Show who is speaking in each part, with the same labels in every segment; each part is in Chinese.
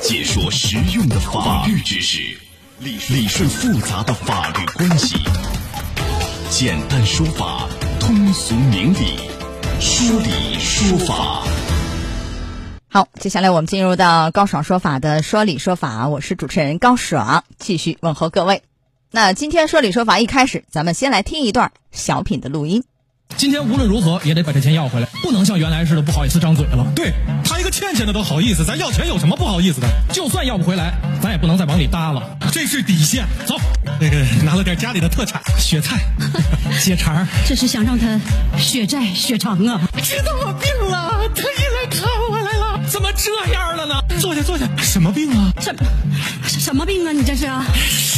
Speaker 1: 解说实用的法律知识，理理顺复杂的法律关系，简单说法，通俗明理，说理说法。
Speaker 2: 好，接下来我们进入到高爽说法的说理说法，我是主持人高爽，继续问候各位。那今天说理说法一开始，咱们先来听一段小品的录音。
Speaker 3: 今天无论如何也得把这钱要回来，不能像原来似的不好意思张嘴了。
Speaker 4: 对他一个欠钱的都好意思，咱要钱有什么不好意思的？
Speaker 3: 就算要不回来，咱也不能再往里搭了，
Speaker 4: 这是底线。走，那个拿了点家里的特产，雪菜、血肠，
Speaker 5: 这是想让他血债血偿啊！
Speaker 3: 知道我病了，特意来看我来了，怎么这样了呢？
Speaker 4: 坐下，坐下。什么病啊？
Speaker 5: 什什么病啊？你这是？
Speaker 3: 啊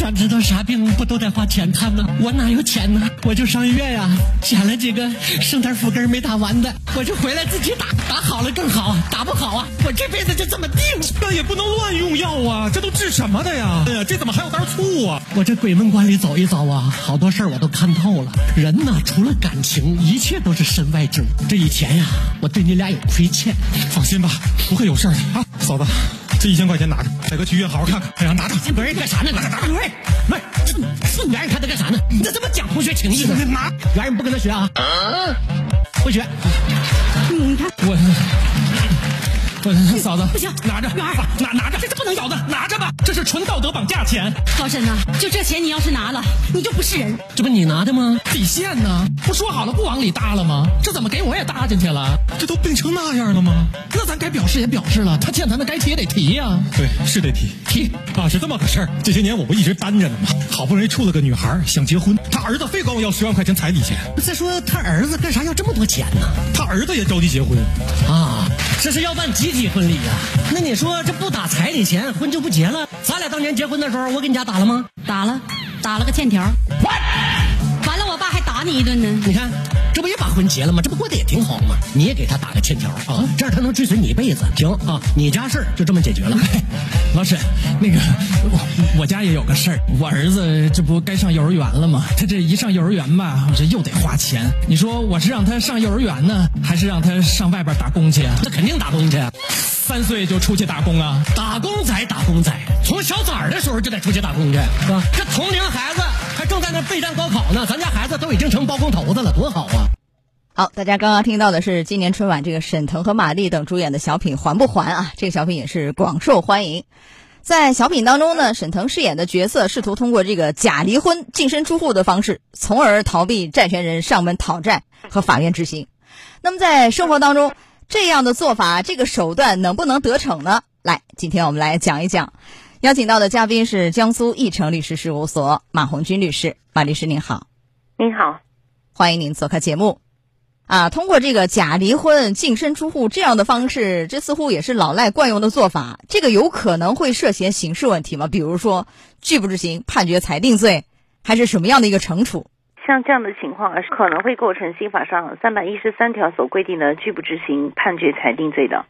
Speaker 3: 想知道啥病不都得花钱看吗？我哪有钱呢？我就上医院呀，捡了几个。剩点伏根没打完的，我就回来自己打，打好了更好，打不好啊，我这辈子就这么定。
Speaker 4: 那也不能乱用药啊，这都治什么的呀？哎呀，这怎么还有袋醋啊？
Speaker 3: 我这鬼门关里走一遭啊，好多事儿我都看透了。人呢，除了感情，一切都是身外之物。这以前呀，我对你俩有亏欠，
Speaker 4: 放心吧，不会有事儿的啊。嫂子，这一千块钱拿着，带哥去医院好好看看。哎呀，拿着，
Speaker 3: 不是干啥呢？拿着，拿着，喂喂，这你让人看他干啥呢？你这怎么讲同学情谊呢？
Speaker 4: 拿，
Speaker 3: 原人不跟他学啊。不学，
Speaker 5: 你看，
Speaker 3: 我 嫂子
Speaker 5: 不行，
Speaker 3: 拿着，拿拿拿着，这是不能咬的，拿着吧，这是纯道德绑架钱。
Speaker 5: 高婶呐，就这钱你要是拿了，你就不是人。
Speaker 3: 这不你拿的吗？底线呢？不说好了不往里搭了吗？这怎么给我也搭进去了？
Speaker 4: 这都病成那样了吗？
Speaker 3: 那咱该表示也表示了，他欠咱的该提也得提呀。
Speaker 4: 对，是得提
Speaker 3: 提
Speaker 4: 啊，是这么个事儿。这些年我不一直单着呢吗？好不容易处了个女孩，想结婚，他儿子非管我要十万块钱彩礼钱。
Speaker 3: 再说他儿子干啥要这么多钱呢？
Speaker 4: 他儿子也着急结婚
Speaker 3: 啊，这是要办集体婚礼呀。那你说这不打彩礼钱，婚就不结了？咱俩当年结婚的时候，我给你家打了吗？
Speaker 5: 打了，打了个欠条。完了，我爸还打你一顿呢。
Speaker 3: 你看，婚结了吗？这不过得也挺好吗？你也给他打个欠条啊，这样他能追随你一辈子。行啊，你家事儿就这么解决了。
Speaker 6: 老沈，那个我我家也有个事儿，我儿子这不该上幼儿园了吗？他这一上幼儿园吧，这又得花钱。你说我是让他上幼儿园呢，还是让他上外边打工去？
Speaker 3: 那肯定打工去。
Speaker 6: 三岁就出去打工啊？
Speaker 3: 打工仔，打工仔，从小崽儿的时候就得出去打工去，是吧？这同龄孩子还正在那备战高考呢，咱家孩子都已经成包工头子了，多好！
Speaker 2: 好，大家刚刚听到的是今年春晚这个沈腾和马丽等主演的小品《还不还》啊，这个小品也是广受欢迎。在小品当中呢，沈腾饰演的角色试图通过这个假离婚、净身出户的方式，从而逃避债权人上门讨债和法院执行。那么在生活当中，这样的做法，这个手段能不能得逞呢？来，今天我们来讲一讲。邀请到的嘉宾是江苏义成律师事务所马红军律师，马律师您好。
Speaker 7: 您好，
Speaker 2: 欢迎您做客节目。啊，通过这个假离婚、净身出户这样的方式，这似乎也是老赖惯用的做法。这个有可能会涉嫌刑事问题吗？比如说拒不执行、判决裁定罪，还是什么样的一个惩处？
Speaker 7: 像这样的情况，是可能会构成刑法上三百一十三条所规定的拒不执行、判决裁定罪的。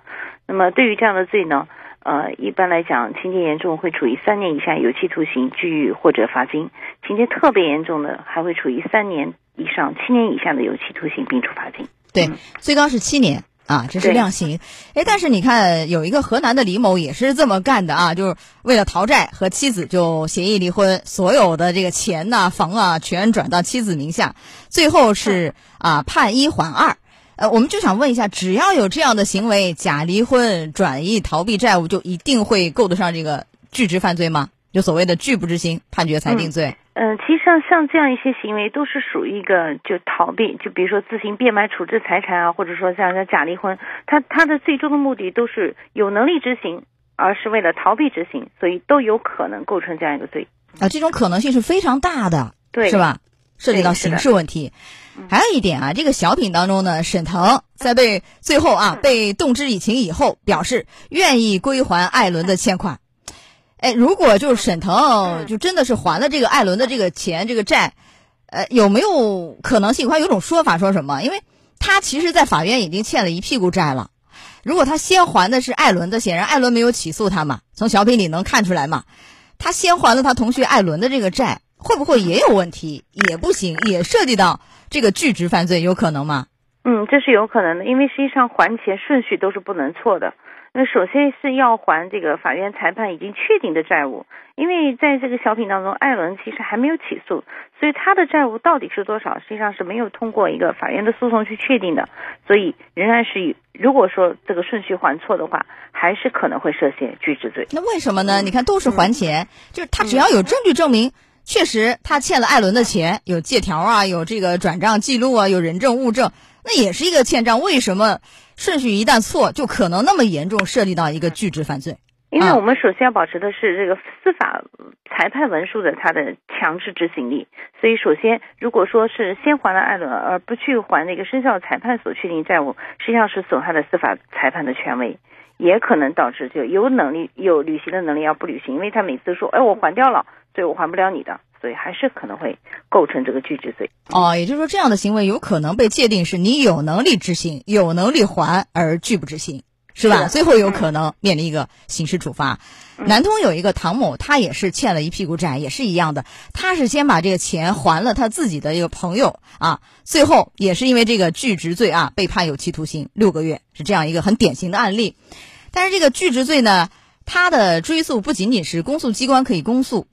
Speaker 7: 那么对于这样的罪呢，呃，一般来讲，情节严重会处以三年以下有期徒刑、拘役或者罚金；情节特别严重的，还会处以三年以上七年以下的有期徒刑，并处罚金。
Speaker 2: 对，最高是七年啊，这是量刑。哎，但是你看，有一个河南的李某也是这么干的啊，就是为了逃债，和妻子就协议离婚，所有的这个钱呐、房啊，全转到妻子名下，最后是啊判一缓二。呃，我们就想问一下，只要有这样的行为，假离婚、转移、逃避债务，就一定会够得上这个拒执犯罪吗？就所谓的拒不执行、判决裁定罪？
Speaker 7: 嗯，其实像像这样一些行为，都是属于一个就逃避，就比如说自行变卖处置财产啊，或者说像像假离婚，他他的最终的目的都是有能力执行，而是为了逃避执行，所以都有可能构成这样一个罪。
Speaker 2: 啊，这种可能性是非常大的，
Speaker 7: 对，
Speaker 2: 是吧？涉及到刑事问题。还有一点啊，这个小品当中呢，沈腾在被最后啊被动之以情以后，表示愿意归还艾伦的欠款。哎，如果就是沈腾就真的是还了这个艾伦的这个钱这个债，呃，有没有可能性？还有种说法说什么？因为他其实，在法院已经欠了一屁股债了。如果他先还的是艾伦的，显然艾伦没有起诉他嘛，从小品里能看出来嘛。他先还了他同学艾伦的这个债，会不会也有问题？也不行，也涉及到这个拒执犯罪，有可能吗？
Speaker 7: 嗯，这是有可能的，因为实际上还钱顺序都是不能错的。那首先是要还这个法院裁判已经确定的债务，因为在这个小品当中，艾伦其实还没有起诉，所以他的债务到底是多少，实际上是没有通过一个法院的诉讼去确定的，所以仍然是如果说这个顺序还错的话，还是可能会涉嫌拒执罪。
Speaker 2: 那为什么呢？你看都是还钱，就是他只要有证据证明。确实，他欠了艾伦的钱，有借条啊，有这个转账记录啊，有人证物证，那也是一个欠账。为什么顺序一旦错，就可能那么严重，涉及到一个拒执犯罪？
Speaker 7: 因为我们首先要保持的是这个司法裁判文书的它的强制执行力。所以，首先，如果说是先还了艾伦，而不去还那个生效裁判所确定债务，实际上是损害了司法裁判的权威，也可能导致就有能力有履行的能力要不履行，因为他每次说，哎，我还掉了。所以我还不了你的，所以还是可能会构成这个拒执罪。
Speaker 2: 哦，也就是说，这样的行为有可能被界定是你有能力执行、有能力还而拒不执行，是吧？最后有可能面临一个刑事处罚。南通有一个唐某，他也是欠了一屁股债，也是一样的。他是先把这个钱还了他自己的一个朋友啊，最后也是因为这个拒执罪啊，被判有期徒刑六个月，是这样一个很典型的案例。但是这个拒执罪呢，他的追诉不仅仅是公诉机关可以公诉。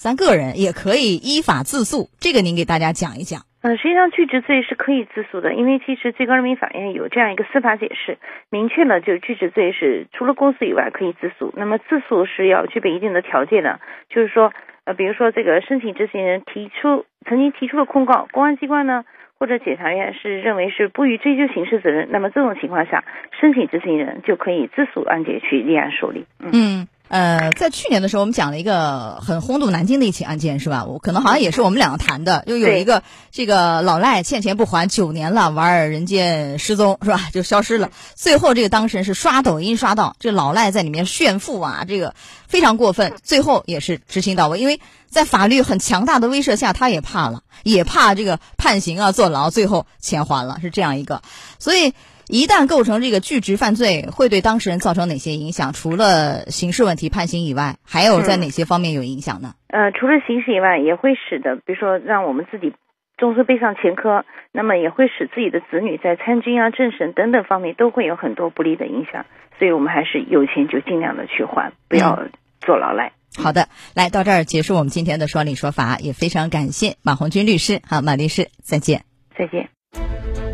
Speaker 2: 咱个人也可以依法自诉，这个您给大家讲一讲。
Speaker 7: 嗯，实际上拒执罪是可以自诉的，因为其实最高人民法院有这样一个司法解释，明确了就是拒执罪是除了公诉以外可以自诉。那么自诉是要具备一定的条件的，就是说，呃，比如说这个申请执行人提出曾经提出了控告，公安机关呢或者检察院是认为是不予追究刑事责任，那么这种情况下，申请执行人就可以自诉案件去立案受理。
Speaker 2: 嗯。呃，在去年的时候，我们讲了一个很轰动南京的一起案件，是吧？我可能好像也是我们两个谈的，就有一个这个老赖欠钱不还九年了，玩儿人间失踪，是吧？就消失了。最后这个当事人是刷抖音刷到这老赖在里面炫富啊，这个非常过分。最后也是执行到位，因为在法律很强大的威慑下，他也怕了，也怕这个判刑啊、坐牢，最后钱还了，是这样一个。所以。一旦构成这个拒执犯罪，会对当事人造成哪些影响？除了刑事问题判刑以外，还有在哪些方面有影响呢？
Speaker 7: 呃，除了刑事以外，也会使得，比如说让我们自己终身背上前科，那么也会使自己的子女在参军啊、政审等等方面都会有很多不利的影响。所以我们还是有钱就尽量的去还，不要坐牢来。
Speaker 2: 好的，来到这儿结束我们今天的说理说法，也非常感谢马红军律师。好，马律师，再见。
Speaker 7: 再见。